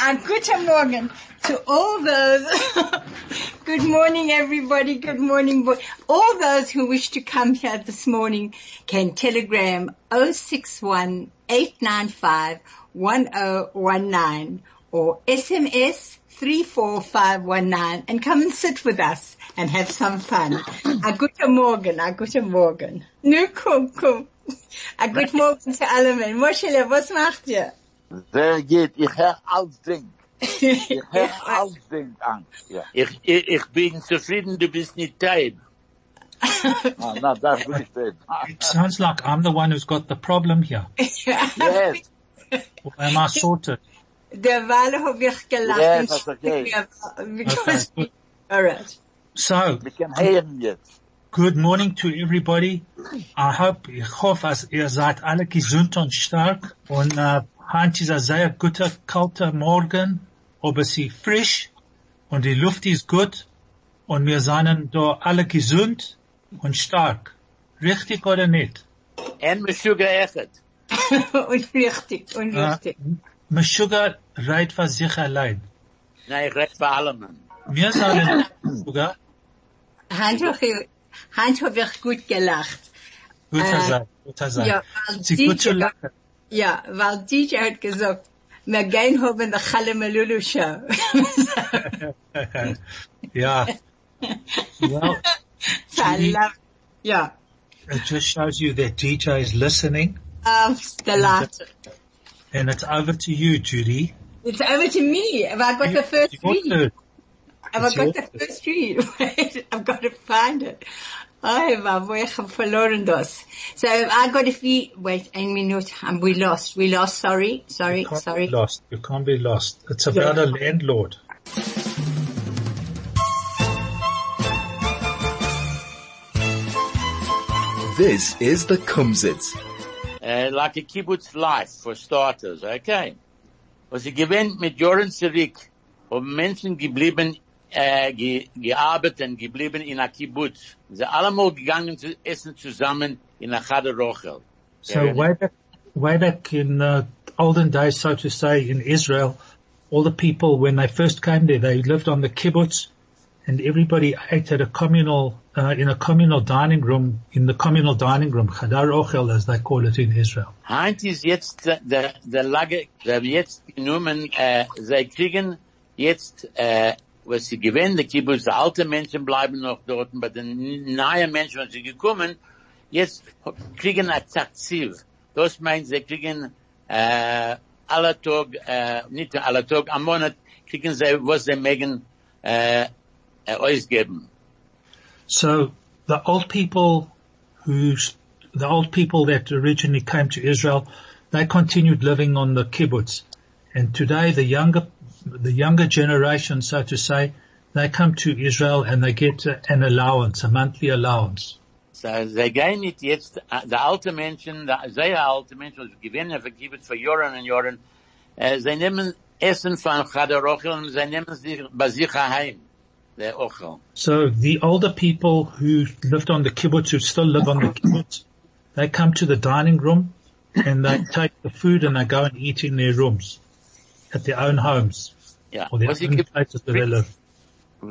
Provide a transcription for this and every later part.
And guten Morgen to all those. good morning, everybody. Good morning. boy. All those who wish to come here this morning can telegram 061 895 1019 or SMS 34519 and come and sit with us and have some fun. A guten Morgen, a guten Morgen. Nu, komm, komm. A guten Morgen zu allen. Moschele, was macht ihr? Sehr gut, ich höre alles Ding. Ich höre alles Ding an. Ja. Ich, ich, ich bin zufrieden, du bist nicht teil. Ah, na, das will ich sehen. It sounds like I'm the one who's got the problem here. Yes, Or am I sorted? Derweil habe ich gelacht. Yes, that's okay. Because, Okay, alright. So, wir können hören jetzt. good morning to everybody. I hope, ich hoffe, dass ihr seid alle gesund und stark. Und äh, ist ein sehr guter, kalter Morgen, aber sie frisch und die Luft ist gut und wir sind da alle gesund und stark. Richtig oder nicht? En me sugar echet. und richtig, und Äh, richtig. Meshuggah reit für sich allein. Nee, ich red für allem. Wir sagen Meshuggah, Hand habe ich, gut gelacht. guter Äh, sein, guter sein. Ja, Sie gut zu lachen. Ja, weil DJ hat gesagt, wir gehen haben die Challe Melulu Show. yeah. Well, I love, ja, it just shows you that DJ is listening auf der Latte. and it's over to you, Judy. It's over to me. Have I got the first read? Have I got the first read? I've got to find it. Oh, my boy, ich hab verloren das. So I got a few, wait, a minute, and we lost, we lost, sorry, sorry, You sorry. lost. You can't be lost. It's about a landlord. This is the Kumzits. Uh, like a kibbutz life, for starters, okay? Was sie gewinnt mit Jahren zurück, haben Menschen geblieben, äh, ge, gearbeitet und geblieben in a kibbutz. Sie allemal gegangen zu essen zusammen in a Chadar Ochel. So Yeah. way back, way back in uh, olden days, so to say, in Israel, all the people, when they first came there, they lived on the kibbutz and everybody ate at a communal, uh, in a communal dining room, in the communal dining room, Chadar Ochel, as they call it in Israel. Heint ist jetzt der, der, der Lage, der jetzt genommen, äh, sie kriegen jetzt, äh, was sie gewinnen, die Kibbutz, die Menschen bleiben noch dort, aber die Menschen, sie gekommen, jetzt kriegen ein. Das meint, sie kriegen, äh, alle Tag, äh, eh, nicht nur alle Tag, am Monat, kriegen sie, was sie mögen, äh, eh, äh, ausgeben. So the old people who, the old people that originally came to Israel, they continued living on the kibbutz. And today the younger, the younger generation, so to say, they come to Israel and they get uh, an allowance, a monthly allowance. So, sie gehen nicht jetzt, die alte Menschen, die sehr alte Menschen, die gewinnen Kibbutz für Jahren und Jahren, äh, sie nehmen Essen von Chadar Ochel und sie nehmen sich bei sich heim, Ochel. So the older people who lived on the kibbutz, who still live on the kibbutz, they come to the dining room and they take the food and they go and eat in their rooms at their own homes. Ja, or their was ich own gibt, places where they live.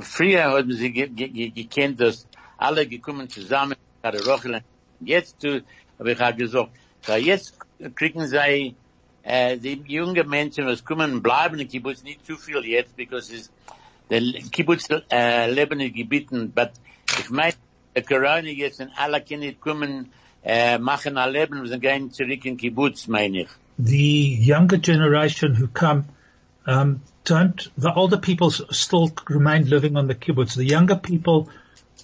früher haben sie ge, ge, ge, gekannt, dass alle gekommen zusammen, Chadar Ochel, jetzt habe ich auch gesagt, so jetzt kriegen sie, äh, die jungen Menschen, was kommen und bleiben in Kibbutz, nicht zu viel jetzt, because es, der Kibbutz, äh, leben in Gebieten, but ich meine, der Corona jetzt, und alle Kinder kommen, äh, machen ein Leben, wir sind gehen zurück in Kibbutz, meine ich. The younger generation who come um, don't. The older people still remain living on the kibbutz. The younger people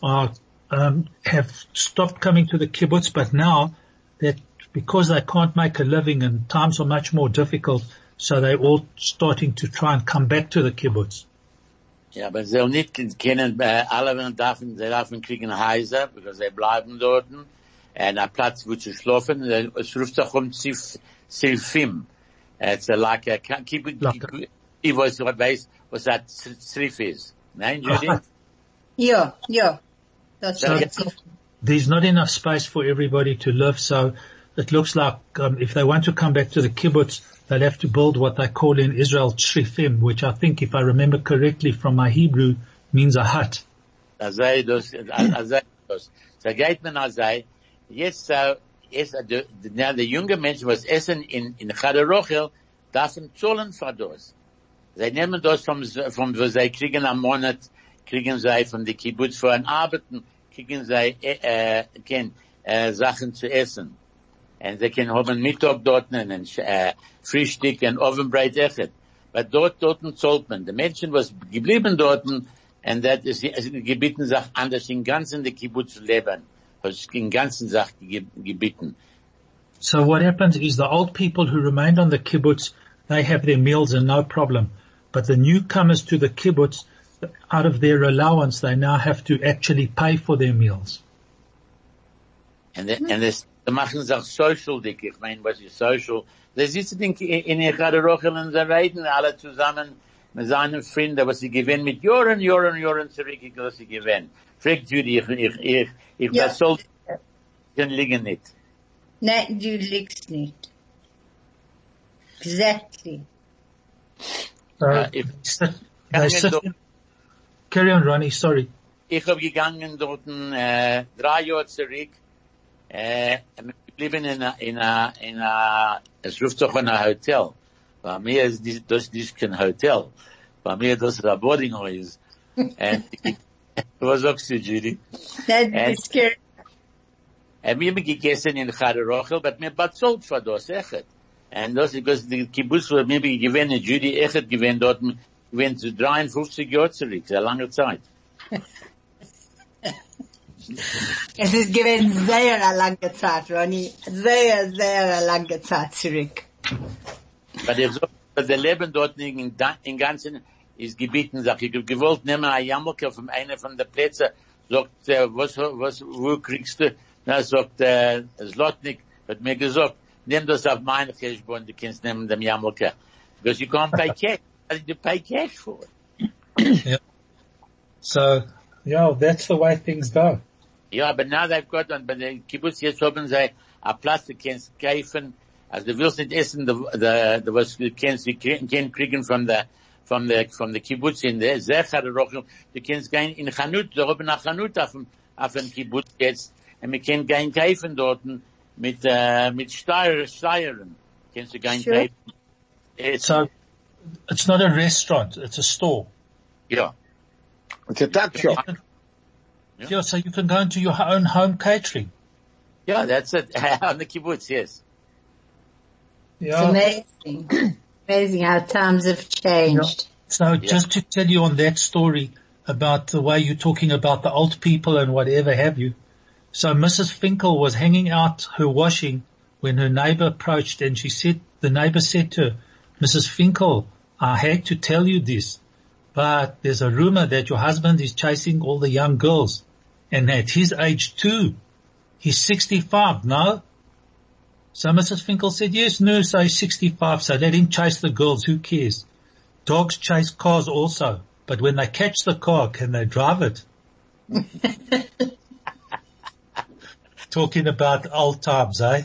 are um, have stopped coming to the kibbutz, but now that because they can't make a living and times are much more difficult, so they're all starting to try and come back to the kibbutz. Ja, aber sie nicht kennen, äh, alle wenn dürfen, sie dürfen kriegen Häuser, because sie bleiben dort, und ein Platz, wo zu schlafen, es ruft sich um Zif, Zilfim. It's a, like a, keep it, Like ich weiß, ich weiß, was that Zif is. Nein, Judy? Ja, ja. That's So- right. There's not enough space for everybody to live, so it looks like um, if they want to come back to the kibbutz, they'll have to build what they call in Israel trifim, which I think, if I remember correctly from my Hebrew, means a hut. Azai das, azai das. So geht man azai. Jetzt, so, der, der, der junge Mensch, was essen in, in Chadarochel, darf ihm zahlen für das. Sie nehmen das vom, vom, wo sie kriegen am Monat, kriegen sie von der Kibbutz für ein Arbeiten, kriegen sie, äh, äh, kein, äh, Sachen zu essen. Und sie können haben Mittag dort, und, äh, Frühstück und Ovenbreit echt. Aber dort, dort zahlt man. Die Menschen, was geblieben dort, und das ist, es gebeten, sich anders in ganzen der Kibbutz leben. In ganzen Sachen gebeten. So what happens is the old people who remained on the kibbutz, they have their meals and no problem. But the newcomers to the kibbutz, out of their allowance, they now have to actually pay for their meals. Und, und es, sie machen sich social dick. Ich meine, was ist social? Sie sitzen in, in der Chadarochel und sie reden alle zusammen mit seinen Freunden, was sie gewinnen mit Jahren, Jahren, Jahren zurück, was sie gewinnen. Fragt Judy, ich, ich, ich, ich, Ja. das soll, ich liegen nicht. Nein, du liegst nicht. Exactly. Uh, in- carry on Ronnie, sorry. Ich hab gegangen dort äh, drei Jahre zurück. Äh, wir blieben in a, in a, in a, es ruft doch ein Hotel. Bei mir ist dies, das nicht kein Hotel. Bei mir das ist ein Boarding House. Ich- was sagst du, Judy? That's And-. Und wir haben gegessen in Chadarochel, aber mir bezahlt für das, echt. Und das ist, because die Kibbutz, wo mir gewinnen, Judy echt gewinnen dort, gewinnen zu 53 Jahre zurück, sehr lange Zeit. Es ist gewesen sehr lange Zeit, Ronny. Sehr, sehr lange Zeit zurück. Weil der, so, der Leben dort in, da- in ganzen ist gebeten, sag ich, gewollt nehmen ein Jammelke von einer von der Plätze, sagt, äh, was, was, wo kriegst du? Na, sagt, äh, Slotnik hat mir gesagt, nimm das auf meine Cashbon, du kannst nehmen dem Jammelke. Because you can't pay cash. Also, you pay cash for it. So, yeah, that's the way things go. Yeah, but now they've got, one, but the Kibbutz jetzt haben sie ein Platz, du kannst kaufen, also du willst nicht essen, the, the, the, was du kannst, du kannst kriegen von der, von der, von der Kibbutz in der Secher, du kannst gehen in Chanut, da haben eine Chanut auf dem, auf dem Kibbutz jetzt, und wir können gehen kaufen dort mit, äh, mit Steuer, Steuern. Kannst du gehen Sure. kaufen. It's, So, it's not a restaurant, it's a store. ja. It's a tuck shop. Yeah. Yeah, so you can go into your own home catering. Yeah, that's it. On the Kibbutz, yes. It's amazing. amazing how times have changed. So just to tell you on that story about the way you're talking about the old people and whatever have you. So Mrs. Finkel was hanging out her washing when her neighbor approached and she said, the neighbor said to her, Mrs. Finkel, I hate to tell you this, but there's a rumor that your husband is chasing all the young girls and at his age too. He's 65, no? So Mrs. Finkel said, yes, no, so he's 65, so they didn't chase the girls, who cares? Dogs chase cars also, but when they catch the car, can they drive it? Talking about old times, eh?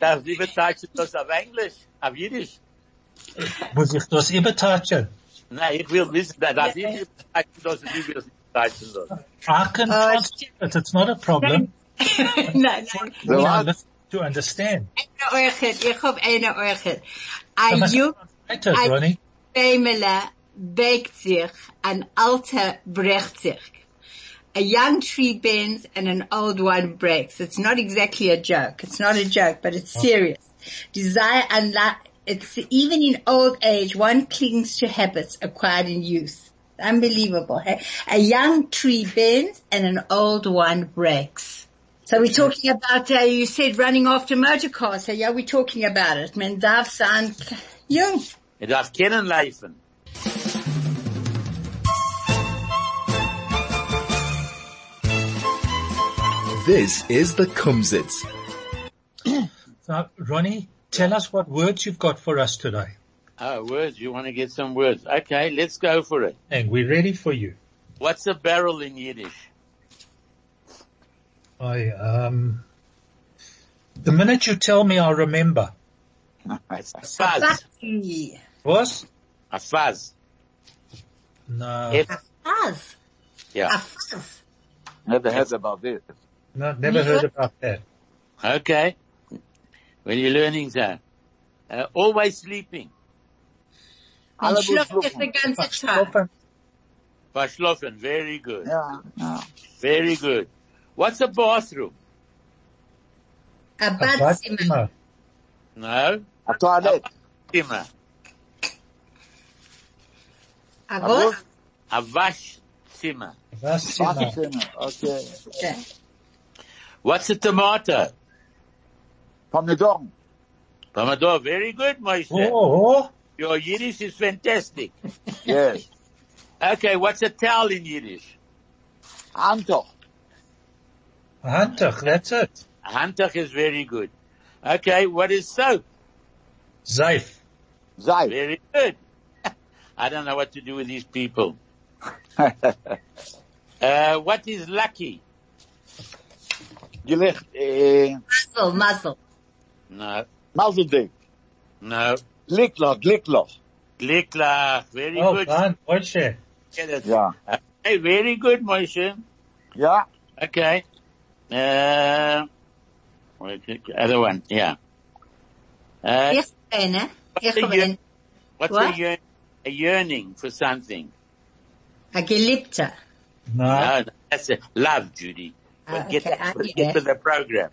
Darf lieber sagst du das auf Englisch, auf Jiddisch? Muss ich das übertauchen? Nein, ich will wissen, dass das ich sagst du das, du willst nicht das. I can translate it, it's not a problem. nein, nein. So are what? listening to understand. Eine Orchid, ich hab eine Orchid. So Ein must jung translate it, I- Ronnie. Bämele bägt sich, ein alter brecht. A young tree bends and an old one breaks. It's not exactly a joke. It's not a joke, but it's serious. Desire and it's even in old age, one clings to habits acquired in youth. Unbelievable. Hey? A young tree bends and an old one breaks. So we're talking about, uh, you said running after motor cars. So yeah, we're talking about it. Men darf sein jung. Er darf. This is the Kumzits. Ronnie, tell us what words you've got for us today. Oh, words. You want to get some words. Okay, let's go for it. And we're ready for you. What's a barrel in Yiddish? I, um, the minute you tell me, I'll remember. It's a fuzz. Factory. Was? A fuzz. No, F- A fuzz. yeah. A fuzz. Never heard about this. no, never heard about that. Okay. When you're learning that. Uh, always sleeping. Man Alle schläft muss es den schlucken. Verschlafen. Very good. Ja, ja. Very good. What's a bathroom? A A Badzimmer. Badzimmer. No. A toilet. Zimmer. A A what? roof. A Waschzimmer. Badzimmer. Waschzimmer. Okay. Ja. What's a tomato? Pomidor. Pomodoro. Very good, Moshe. Oh, oh, Your Yiddish is fantastic. Yes. Okay, what's a towel in Yiddish? Handtuch. Handtuch, that's it. A handtuch is very good. Okay, what is soap? Zeif. Seife. Very good. I don't know what to do with these people. Uh, what is lucky? Gelicht. Eh, Muzzle, muzzle. No, Mazeldik. no. Glikloch, glikloch. Gliklach. Very Oh, good. fine. Moshe. Okay, that's- Ja. Okay, very good, Moshe. Ja. Okay. Uh, wait, other one, yeah. Uh, Eerst een, hè? Eerst the year- what's What? A, yearn, a yearning for something? A geliebte. No. No, no, that's a love, Judy. Ah, But get, okay, I get get to the program.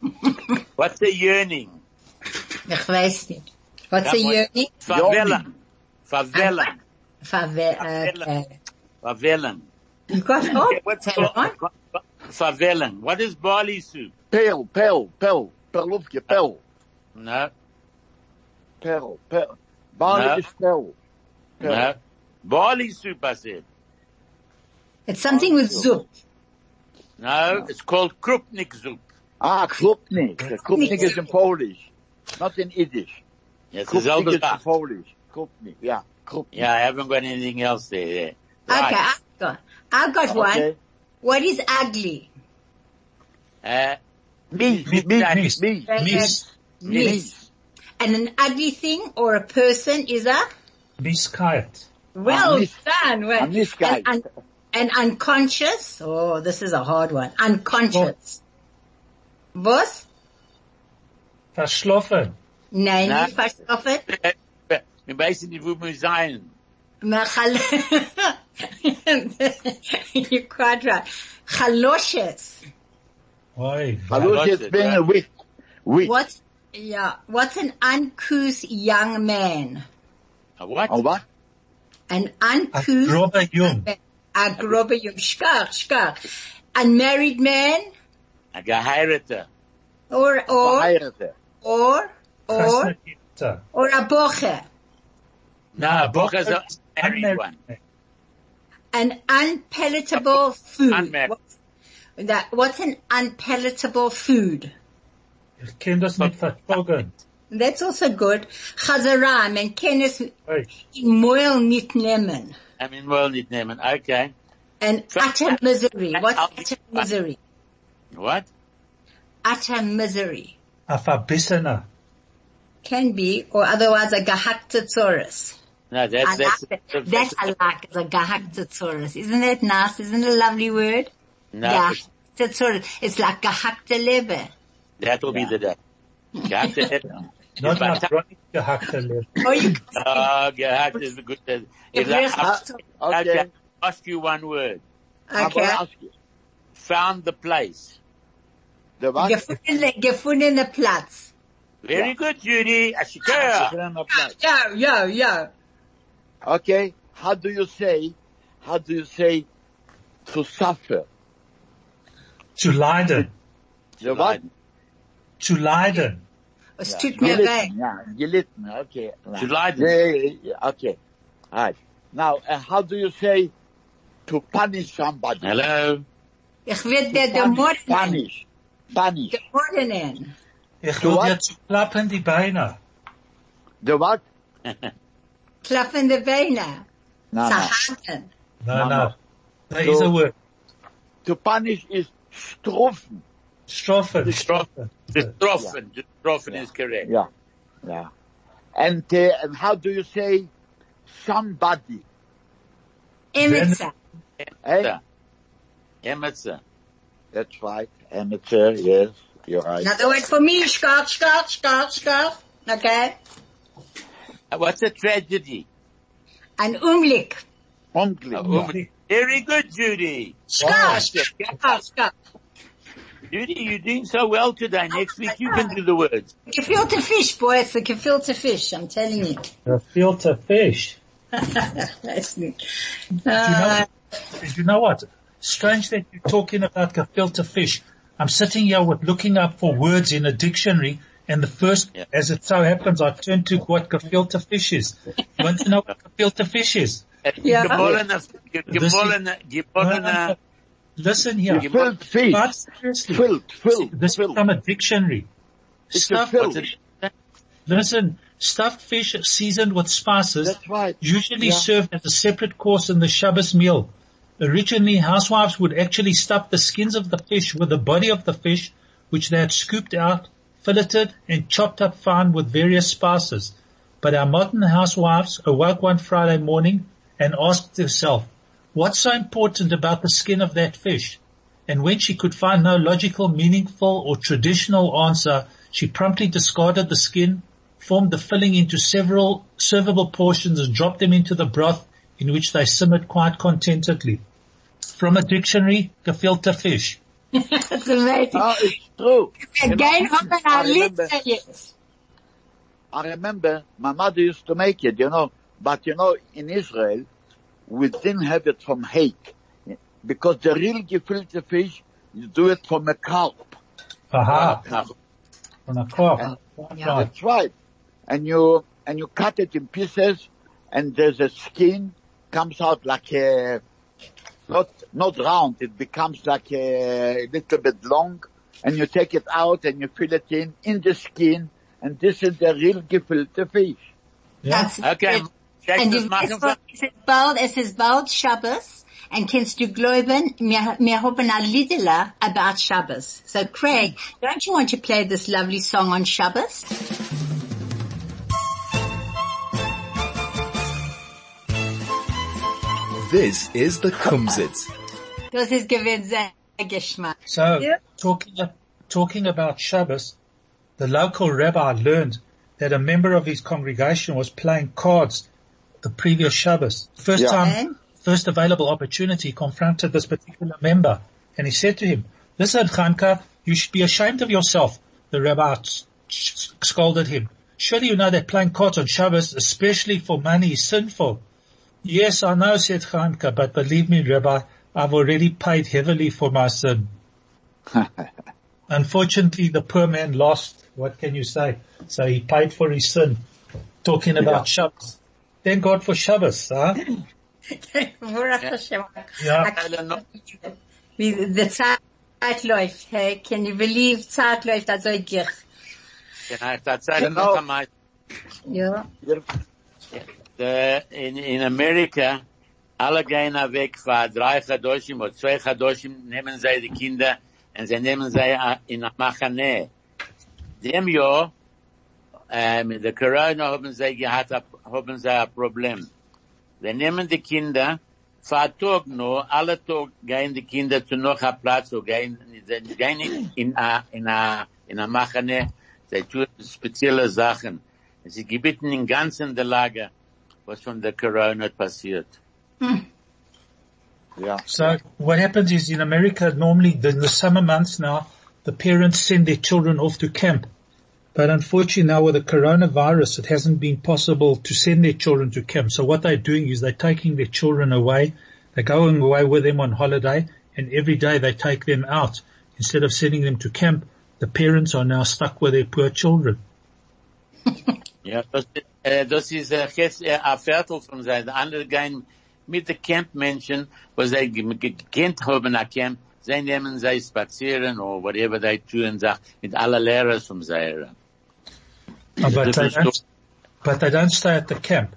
what's a yearning? Ik weet niet. Wat Ja, is maar- je niet? Favela. Favela. Favela. Okay. Favela. You got Okay, oh, what's tell What is barley soup? Peel, peel, peel. Perlofje, peel. No, Peel, peel. Barley No. is peel. Peel. no. Barley soup, I said. It's something with zoop. No, it's called krupnik soup. Ah, Krupnik. Krupnik is in Polish. Not in Yiddish. Yes, it's Krupnik is in Polish. Krupnik, yeah. Krupnik. Yeah, I haven't got anything else there. there. Okay, Right. I've got, I've got one. Okay. What is ugly? Uh, Me, Me- me, Mies. me. Mies. Miss. And an ugly thing or a person is a Miskite. well miss- done. Well, a misguide. And, un- and unconscious. Oh, this is a hard one. Unconscious. Was? Verschlafen. Nein, Nee. niet verstoffen. wir wissen nicht, wo wir sein. Maar gal- You're quite right. Galoshes. Oi. Hallo, lost jetzt it, ben yeah. wit. Wit. What? Yeah. What's an uncouth young man? A what? Oh, wat? An A uncouth. grobbe jong. A grobbe jong. Schkar, schkar. Unmarried man A geheirate. or, or, Verheiratet. or, or, Gesnekte. or a boche. No, Boch is a married one. An unpalatable food. Unmarried. What's, that, what's an unpalatable food? Ich kann das nicht. That's also good. Chazara, men ken es Oi. moil nicht nehmen. I mean, well, nicht nehmen. Okay. And utter misery. What's utter misery? What? Utter misery. A verbissener. Can be, or otherwise a gehackte tsuris. No, that's, I that's, like that. That I like, is a gehackte tsuris. Isn't that nice? Isn't it a lovely word? no, Gehackte tsuris. It's like gehackte leber. that'll be the day. Gehackt it. Not But- nach Ronnie gehackte Leben. You can Oh, gehackt is a good. If Yes. I, Okay. okay. Ask you one word. I okay. will ask you. Found the place. De wat? Gefundene, gefundene Platz. Very Yeah. good, Judy. Ashikara. Yo, yo, yo. Okay. How do you say, how do you say to suffer? To leiden. De wat? Zu leiden. Es Ja, tut mir weh. gelitten, Ja, gelitten. Okay. To leiden. Yeah, yeah, yeah, okay. Right. Now, uh, how do you say to punish somebody? Hello. Ich werde der der Mord nennen. Spanish. Spanish. Der Ich will was? jetzt klappen die Beine. The what? Klaffende Beine. No, no. Zerhaken. No, No, no. no. There is So- a word. To punish is struffen. Straffen. Straffen. Gestroffen. Gestroffen is correct. Yeah. Yeah. And, uh, and how do you say somebody? Emetzer. Eh? Emetzer. That's right. Amateur, yes. You're right. Another word for me, is scarf, scarf, scarf, scarf. Okay? Uh, What's a tragedy? An Umlik. Only. A woman- Very good, Judy. Scarf, Wow. scarf, scarf. Judy, you're doing so well today. Next week you can do the words. Gefilte fish, boy. It's a gefilte fish. I'm telling you. The filter fish. That's me. Do you Uh, know, do you know what? Strange that you're talking about gefilte fish. I'm sitting here with looking up for words in a dictionary and the first, Yeah. as it so happens, I turned to what gefilte fish is. You want to know what gefilte fish is? Yeah. Gemolene, This is- gemolene, No, gemolene, no, no. Listen here. Filled fish. But seriously, Filled, filled, this is from a dictionary. It's a Stuff, filled. what's it? listen, stuffed fish seasoned with spices That's right. usually Yeah. served as a separate course in the Shabbos meal. Originally, housewives would actually stuff the skins of the fish with the body of the fish, which they had scooped out, filleted, and chopped up fine with various spices. But our modern housewives awoke one Friday morning and asked herself, what's so important about the skin of that fish? And when she could find no logical, meaningful, or traditional answer, she promptly discarded the skin, formed the filling into several servable portions and dropped them into the broth in which they simmered quite contentedly. From a dictionary, gefilte fish. That's amazing. Oh, it's true. You know, Again, haben wir I ein remember, I remember my mother used to make it, you know, but you know, in Israel, we didn't have it from hake. Because the real gefilte fish, you do it from a carp. Aha, Nach- from a carp. And- Right. That's right. And you, and you cut it in pieces and there's a skin comes out like a, not, not round, it becomes like a little bit long and you take it out and you fill it in, in the skin and this is the real gefilte fish. Yeah. That's Okay. good. Check Und das du machen weißt was, es ist bald, es ist bald Shabbos. And kannst du glauben, wir, wir haben a Liedler about Shabbos. So Craig, mm. don't you want to play this lovely song on Shabbos? This is the Kumzits. Das ist gewinn Geschmack. So, Yeah. talking, uh, talking about Shabbos, the local rabbi learned that a member of his congregation was playing cards the previous Shabbos. First Yeah. time, And? first available opportunity confronted this particular member and he said to him, listen Chanka, you should be ashamed of yourself. The rabbi s- s- scolded him. Surely you know that playing cards on Shabbos, especially for money, is sinful. Yes, I know, said Chanka, but believe me, Rabbi, I've already paid heavily for my sin. Unfortunately, the poor man lost. What can you say? So he paid for his sin. Talking about Shabbos. Thank God for Shabbos, huh? Baruch Hashem. Ja. Wie die Zeit läuft, hey, can you believe Zeit läuft also gich? Can I start saying Genau. noch einmal? Ja. The, in, in Amerika, alle gehen weg für drei Chadoshim oder zwei Chadoshim, nehmen sie die Kinder und sie nehmen sie äh, in Machane. Dem Jahr, äh, mit der Corona haben sie gehabt, haben sie ein Problem. Sie nehmen die Kinder, einen Tag nur, alle Tag gehen die Kinder zu noch einem Platz, und gehen, sie gehen in a, in a, in a Machane, sie tun spezielle Sachen. Sie gebeten in ganzen der Lage, was von der Corona passiert. Yeah. Hmm. So what happens is in America, normally the, the summer months now, the parents send their children off to camp. But unfortunately now with the coronavirus, it hasn't been possible to send their children to camp. So what they're doing is they're taking their children away. They're going away with them on holiday and every day they take them out. Instead of sending them to camp, the parents are now stuck with their poor children. Ja, das, äh, das ist äh, äh, ein Viertel von sein. Die anderen gehen mit den Campmenschen, wo sie ge- ge- gekannt haben ein Camp, sie nehmen sie spazieren or whatever they sag, mit aller Lehrer zum Seiren. But they don't, but they don't stay at the camp.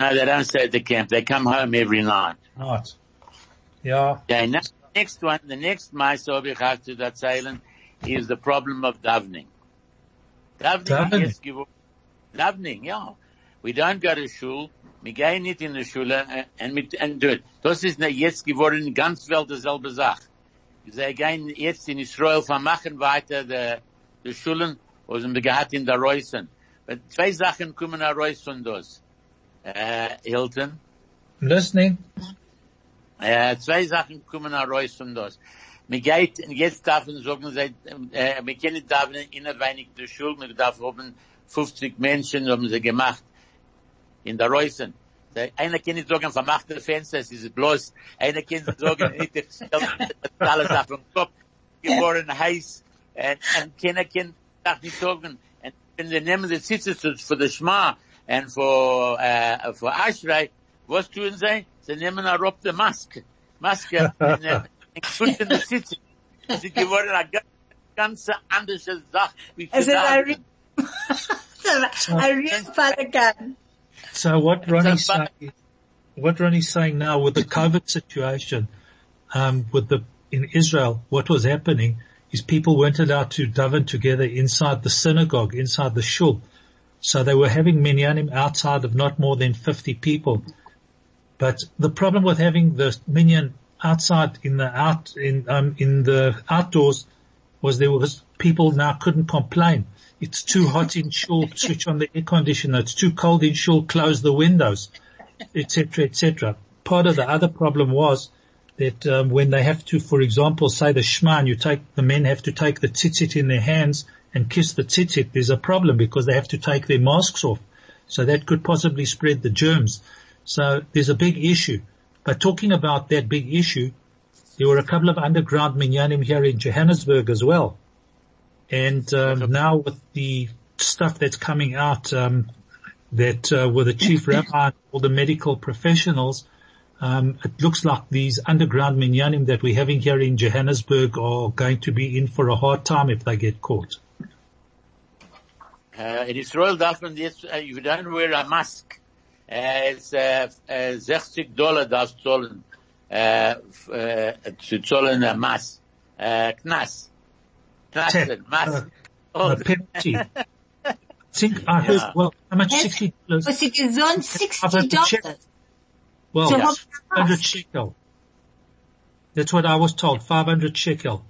No, they don't stay at the camp. They come home every night. Right. Yeah. Yeah, next, next one, the next Maisa ich have to that is the problem of davening. Davening, Davening. yes, give up. Davening, yeah. We don't go to shul. Wir gehen nicht in die Schule äh, uh, und mit, und do it. Das ist jetzt geworden ganz Welt dieselbe Sache. Sie gehen jetzt in Israel vermachen weiter die, die Schulen, was wir gehabt in der Reusen. Zwei Sachen kommen heraus von das. Äh, Hilton. Listening. Äh, zwei Sachen kommen heraus von das. Mir geht, jetzt darf man sagen, seit, äh, wir kennen da in der wenig der Schule, wir darf haben 50 Menschen haben sie gemacht in der Reusen. Der- Einer kann nicht sagen, vermachte Fenster, es ist bloß, einer kann nicht sagen, nicht, alles auf den Kopf, geworden heiß, und, und keiner kann das nicht sagen, und wenn sie nehmen die Sitze für den Schma, und für, äh, für Aschrei, was tun sie? Sie nehmen auch auf die Maske, Maske, und, äh, schütten die Sitze. Es ist geworden eine ganz, andere Sache, wie As zu in a sagen. real, a real Pelican. So what Ronnie's saying, what Ronnie's saying now with the COVID situation, um, with the, in Israel, what was happening is people weren't allowed to daven together inside the synagogue, inside the shul. So they were having minyanim outside of not more than 50 people. But the problem with having the minyan outside in the out, in, um, in the outdoors was there was people now couldn't complain. It's too hot in shul, switch on the air conditioner. It's too cold in shul, close the windows, etc., etc. Part of the other problem was that um, when they have to, for example, say the Shema, and you take the men have to take the tzitzit in their hands and kiss the tzitzit. There's a problem because they have to take their masks off, so that could possibly spread the germs. So there's a big issue. But talking about that big issue, there were a couple of underground minyanim here in Johannesburg as well. And um, now with the stuff that's coming out, um, that uh, with the chief rabbi and all the medical professionals, um, it looks like these underground minyanim that we're having here in Johannesburg are going to be in for a hard time if they get caught. Uh, in Israel darf man jetzt, uh, you don't wear a mask. Uh, it's, uh, uh, 60 Dollar darfst uh, uh, zu zahlen a Mass, uh, Knas. Tap, Knas, Mass. uh, Oh, A penalty. I think I heard, Yeah. well, how much? Sixty dollars. Was it is on I've sixty had to check. dollars? Well, So Yeah. how shekel. That's what I was told. Five hundred shekel.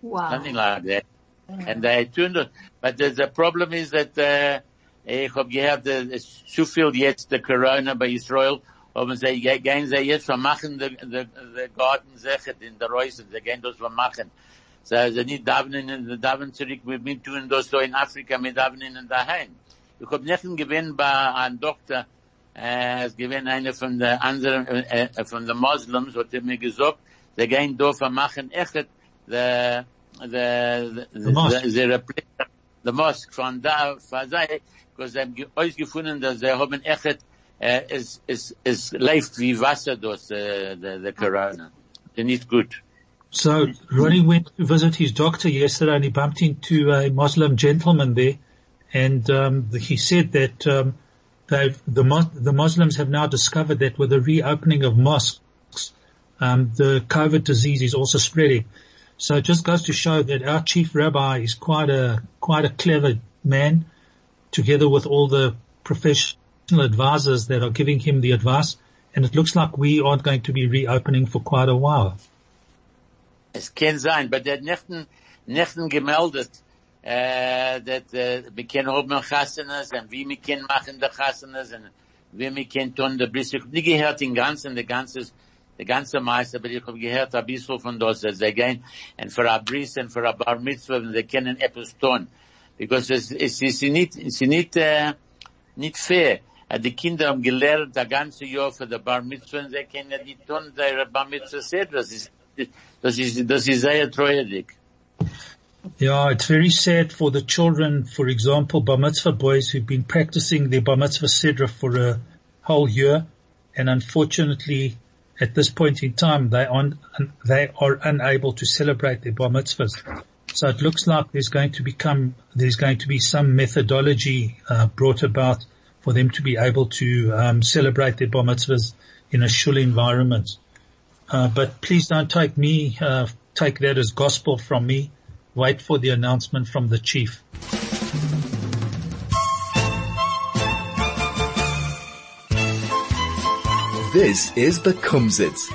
Wow. something like that. And they tun das. But the, the problem is that, uh, ich hab gehört, es ist zu viel jetzt der Corona bei Israel, haben sie, ge- gehen sie jetzt vermachen, the, the, the Garten sechet in der Reusen, sie gehen das vermachen. Nicht davenen, sie davenen zurück, wir wir tun das so in wir davenen in daheim. Ich hab nicht gewinn bei einem Doktor, äh, es gewinn einer von der anderen, äh, äh, von den Moslems, hat er mir gesagt, sie gehen da vermachen echt, the, mosque. von da, von da, because haben ge- ausgefunden, dass sie haben echt, äh, es, es, es läuft wie Wasser durch, äh, the, Corona. Sie nicht gut. So Ronnie went to visit his doctor yesterday and he bumped into a Muslim gentleman there and um, he said that um, the, the Muslims have now discovered that with the reopening of mosques, um, the COVID disease is also spreading. So it just goes to show that our chief rabbi is quite a quite a clever man, together with all the professional advisors that are giving him the advice. And it looks like we aren't going to be reopening for quite a while. Es kann sein, bei der Nächten, Nächten gemeldet, äh, dass, äh, wir können haben Chassanas und wie wir können machen die Chassanas und wie wir können tun die Brüste. Ich hab nicht gehört den ganzen, der ganze, der ganze Meister, aber ich habe gehört ein bisschen von das, dass sie gehen und für ein und für ein Bar Mitzvah und sie können etwas tun. Because es, es ist nicht, es ist nicht, äh, nicht fair. Äh, Die Kinder haben gelernt, das ganze Jahr für die Bar Mitzvah und sie können nicht tun, der Bar Mitzvah das ist, das ist, das ist sehr treurig. Yeah, it's very sad for the children, for example, bar mitzvah boys who've been practicing their bar mitzvah sedra for a whole year and unfortunately at this point in time, they are, they are unable to celebrate their bar mitzvahs. So it looks like there's going to become, there's going to be some methodology uh, brought about for them to be able to um, celebrate their bar mitzvahs in a shul environment. Uh, but please don't take me, uh, take that as gospel from me. Wait for the announcement from the chief. This is the Kumzits.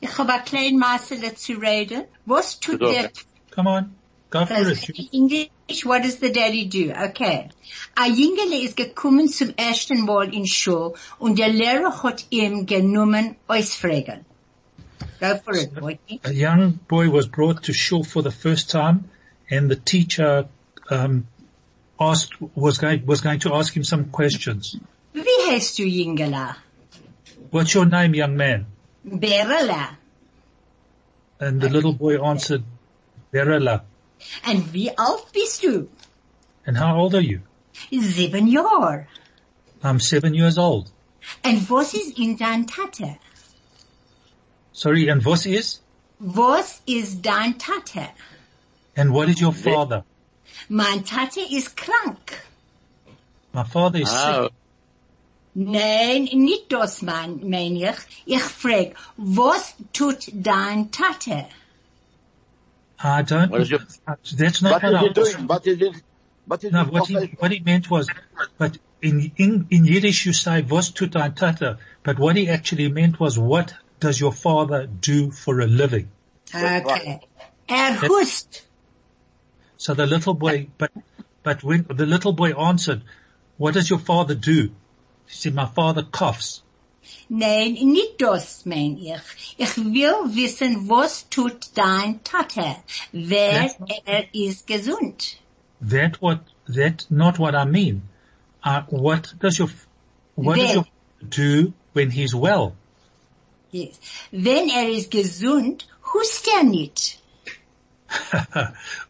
Ich habe ein kleines Maße zu reden. Was tut der Come on, go for it. English, what does the daddy do? Okay. Ein Jüngele ist gekommen zum ersten Mal in Schule und der Lehrer hat ihm genommen ausfragen. Go for it, boy. A young boy was brought to shul for the first time and the teacher, um, asked, was going, was going to ask him some questions. Wie heißt du, Jüngele? What's your name, young man? Berela. And the little boy answered, Berela. Und wie alt bist du? And how old are you? Sieben Jahre. I'm seven years old. And was ist in dein Tate? Sorry, and was is? Was ist dein Tate? And what is your father? Mein Tate is krank. My father is Ah, sick. Nein, nicht das mein, mein ich. Ich frag, was tut dein Tate? I don't, What is your- that's not What what is I he asked. doing? What is it? What is No, what he, what he meant was, but in, in, in Yiddish you say, was tut dein Tata, but what he actually meant was, what does your father do for a living? Okay. Er hust. So the little boy, but, but when the little boy answered, what does your father do? He said, my father coughs. Nein, nicht das mein ich. Ich will wissen, was tut dein Tate? Wer er ist gesund. That what, that not what I mean. Uh, what does your, what does your father do when he's well? Yes. Wenn er ist gesund, hust er nicht.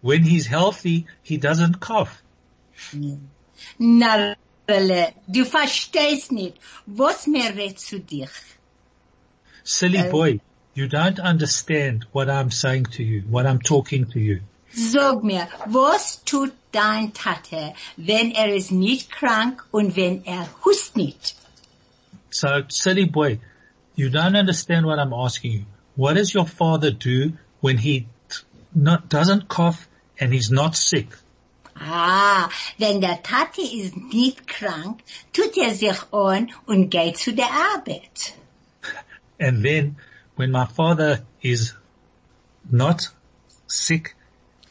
when he's healthy, he doesn't cough. Narrele, du verstehst nicht. Was mir redt zu dich? Silly Um, boy, you don't understand what I'm saying to you, what I'm talking to you. Sag mir, was tut dein Tate, wenn er ist nicht krank und wenn er hust nicht? So, silly boy, you don't understand what I'm asking you. What does your father do when he not, doesn't cough and he's not sick? Ah, wenn der Tati ist nicht krank, tut er sich an und geht zu der Arbeit. And then when my father is not sick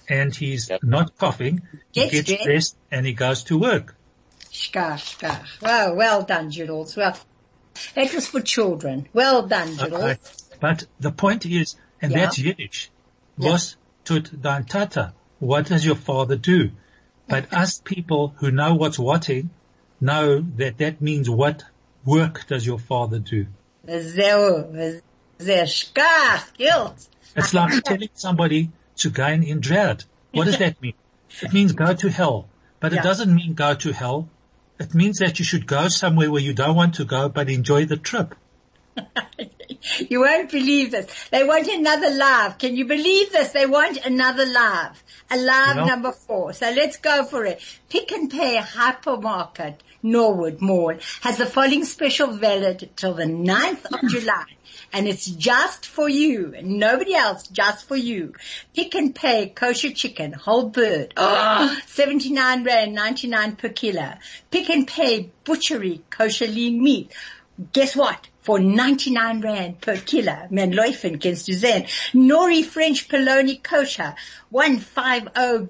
and he's Yep. not coughing, he Gets gets dressed. dressed and he goes to work. Skar, skar. Well, well done, Jules. Well, that was for children. Well done, Jules. Okay. But the point is, and Yeah. that's Yiddish. Yeah. Was tut dein Tata? What does your father do? But us people who know what's whatting know that that means what work does your father do? Zero, sehr skar, Jules. It's like telling somebody to go in drought. What does that mean? It means go to hell. But it doesn't mean go to hell. It means that you should go somewhere where you don't want to go, but enjoy the trip. You won't believe this. They want another live. Can you believe this? They want another live. A live Yeah. number four. So let's go for it. Pick and Pay Hypermarket, Norwood Mall, has the following special valid till the 9th of July. And it's just for you and nobody else, just for you. Pick and Pay kosher chicken, whole bird. Oh, 79 rand 99 per kilo. Pick and Pay butchery kosher lean meat. Guess what? For 99 rand per kilo. Man Leufen, kennst du sehen. Nori French Poloni kosher. 150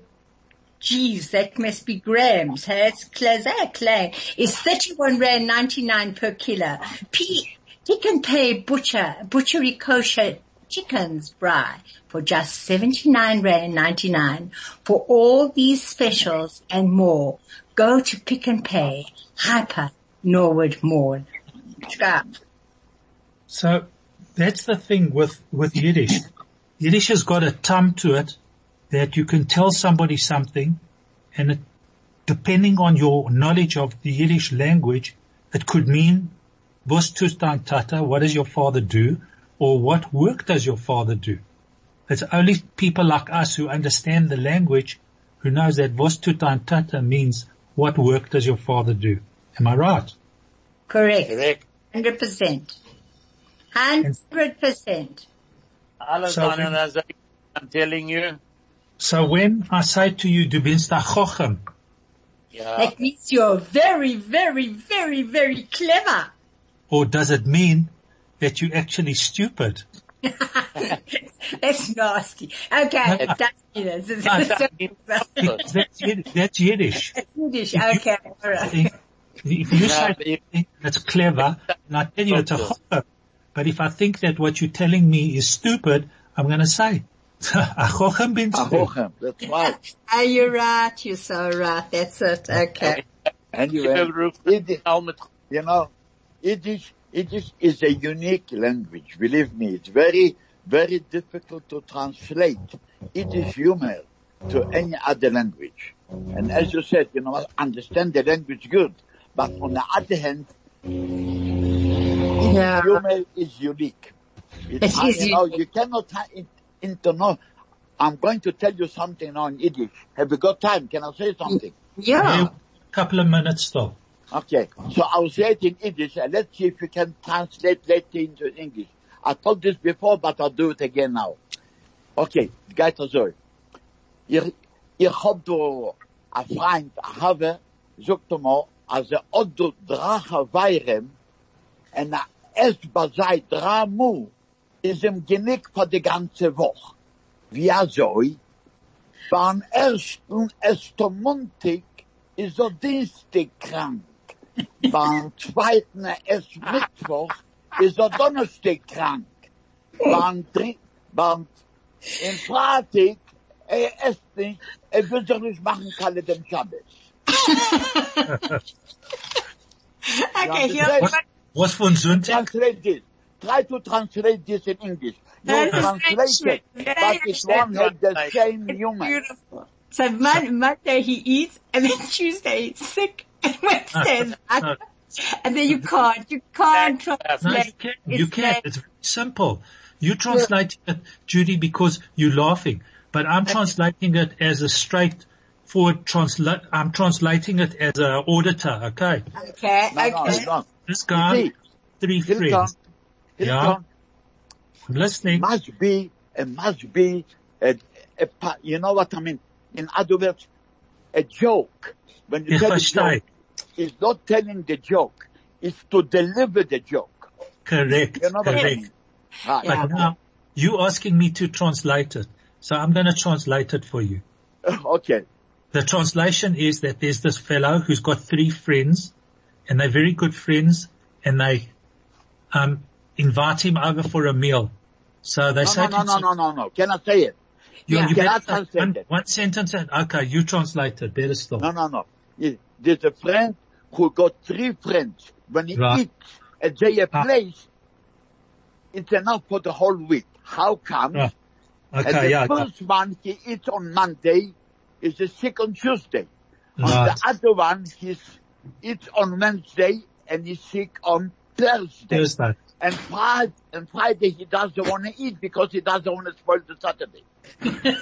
Geez, that must be grams. Hey, it's clay. Is 31 rand 99 per kilo. P, can pay butcher, butchery kosher chickens bry for just 79 rand 99 for all these specials and more. Go to Pick and Pay, Hyper, Norwood Mall. Scott. So that's the thing with, with Yiddish. Yiddish has got a tum to it that you can tell somebody something and it, depending on your knowledge of the Yiddish language, it could mean, was tut Tata? What does your father do? or what work does your father do? It's only people like us who understand the language who knows that was tutan tata means what work does your father do? Am I right? Correct. Correct. 100%. 100%. Alles So waren we- also, I'm telling you. So when I say to you, du bist a chochem, Ja. That means you're very, very, very, very clever. or does it mean that you're actually stupid? That's nasty. Okay, that's it. No, that- Because that's, Yid- that's Yiddish. Yiddish. Okay, all right. If you say but you- something that's clever, and I tell you it's a chochem, but if I think that what you're telling me is stupid, I'm going to say, a chochem bin du. Ahochem, that's right. Ah, Are you right? You're so right. That's it. Okay. Anyway, Yiddish, you know, Yiddish, Yiddish is a unique language. Believe me, it's very, very difficult to translate Yiddish humor to any other language. And as you said, you know, understand the language good, but on the other hand, Yeah. humor is unique. It's, It is you know, unique. you cannot ha- in, into no. I'm going to tell you something now in Yiddish. Have you got time? Can I say something? Yeah. A couple of minutes though. Okay, so I'll say it in English and let's see if you can translate later into English. I told this before, but I'll do it again now. Okay, het gaat er zo. Ich, ich hab do a Freund, a Have, zoekt hem al, als er ook do drache weirem, en a es bazai dramu, is hem genick voor de ganze Woche. Wie er soll, beim ersten Estomontik ist er Dienstag krank. Beim zweiten ist Mittwoch, ist er Donnerstag krank. Beim dritten, beim, im Freitag, er isst nicht, er will den Schabbos. Okay, Ja, here. das Was von Sonntag? Translate this. Try to translate this in English. You That is translate it, but it won't have the same It's humor. beautiful. So Mon- Monday he eats, and then Tuesday he's sick, and Wednesday ah, is ah. No. and then you can't, you can't No, you translate. can. It's You can. like- It's very simple. You translate it, Judy, because you're laughing, but I'm translating it as a straight forward translate. I'm translating it as an auditor. Okay. Okay, No, no, okay. no. This guy, see, three Hilton, friends. Yeah. Hilton, I'm listening. must be, it must be, a, a, you know what I mean? In other words, a joke. When you Ich tell a joke, it's not telling the joke, it's to deliver the joke. Correct. You know what I Correct. mean? Right. Yeah. But now you asking me to translate it, so I'm going to translate it for you. Okay. The translation is that there's this fellow who's got three friends and they're very good friends and they, um, invite him over for a meal. So they No, say no, no, no, no, no, no. Can I say it? You, Yeah. you Can I translate one, it? one sentence and, okay, you translate it, better still. No, no, no. There's a friend who got three friends. When he Right. eats at their Ah. place, it's enough for the whole week. How come? Right. And the yeah. first one he eats on Monday is the sick on Tuesday. And Right. the other one he's eats on Wednesday and he's sick on Thursday. Thursday. And Friday, and Friday he doesn't want to eat because he doesn't want to spoil the Saturday.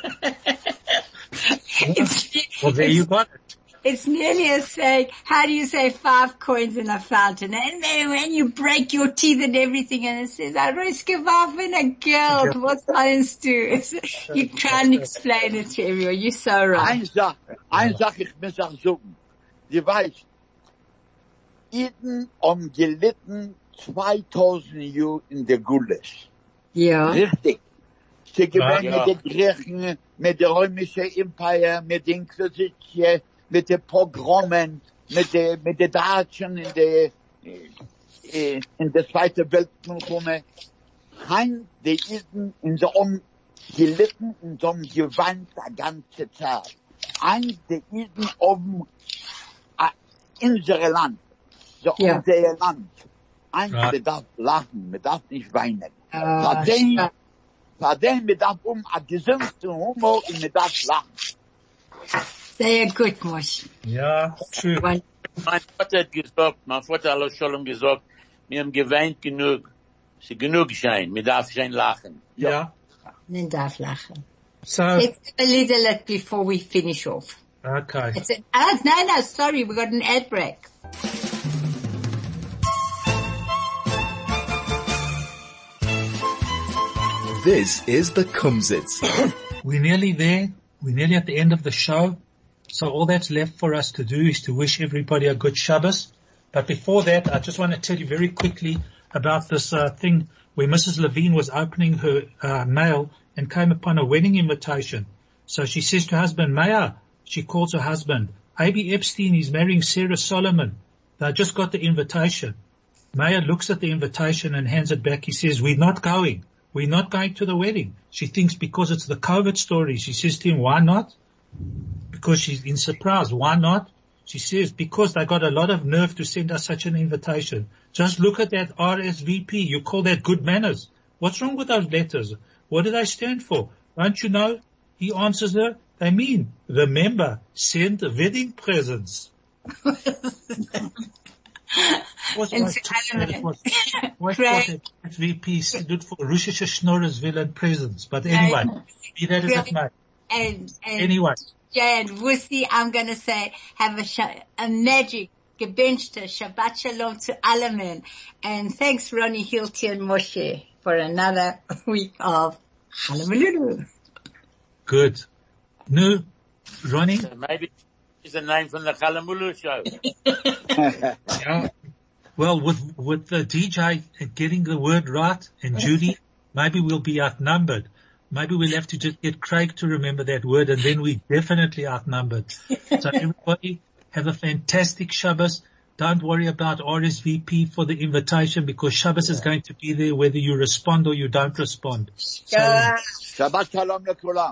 It's, Well, there you got it. It's nearly as saying, how do you say five coins in a fountain? And then when you break your teeth and everything and it says, I risk a in a guilt. What science do? It's, you can't explain it to everyone. You're so right. Ein Sach, ein Sach, ich muss auch suchen. Die weiß, Iden um gelitten 2000 Jahre in der Gules. Yeah. Richtig. Sie gewinnen Ja. mit den Griechen, mit der römischen Empire, mit der Inquisition, mit den Pogromen, mit der, mit der Deutschen in der, äh, in der Zweiten Weltkrieg. Hein, die Iden in so um gelitten, in so um geweint die ganze Zeit. Ein, Iden um äh, unsere Land, so Ja. unser Land. Ein, Ja. man darf lachen, man darf nicht weinen. Uh, Verdammt, verdammt, man darf um einen gesunden Humor und man darf lachen. Sehr gut, Mosch. Ja, true. One- Mein Vater hat gesagt, mein Vater hat schon gesagt, wir haben geweint genug. Sie genug geschehen. Mir darf schein lachen. Yeah. Man darf lachen. So, Let's a little bit before we finish off. okay. It's an ad. No, no, sorry, we got an ad break. This is the Kumzits. We're nearly there. We're nearly at the end of the show. So all that's left for us to do is to wish everybody a good Shabbos. But before that, I just want to tell you very quickly about this uh, thing where Mrs. Levine was opening her uh, mail and came upon a wedding invitation. So she says to her husband, Maya, she calls her husband, A.B. Epstein is marrying Sarah Solomon. They just got the invitation. Maya looks at the invitation and hands it back. He says, we're not going. We're not going to the wedding. She thinks because it's the COVID story. She says to him, why not? Because she's in surprise. Why not? She says, because they got a lot of nerve to send us such an invitation. Just look at that RSVP. You call that good manners. What's wrong with those letters? What do they stand for? Don't you know? He answers her, they mean, remember, send wedding presents. What's And why- to Alan- why- why- Craig. why VP stood for Rosh Schnorr's Villain Presents. But anyway, be that as it may. And, and Anyway, Jay and Wussy, I'm going to say, have a, sh- a magic gebenchte Shabbat Shalom to Alaman. And thanks Ronnie Hilty and Moshe for another week of Halamalulu. good. No, Ronnie, So maybe it's the name from the Kalamulu show. yeah. Well, with, with the DJ getting the word right and Judy, maybe we'll be outnumbered. Maybe we'll have to just get Craig to remember that word and then we definitely outnumbered. So everybody have a fantastic Shabbos. Don't worry about RSVP for the invitation because Shabbos is going to be there whether you respond or you don't respond. So, Shabbat shalom lekulam.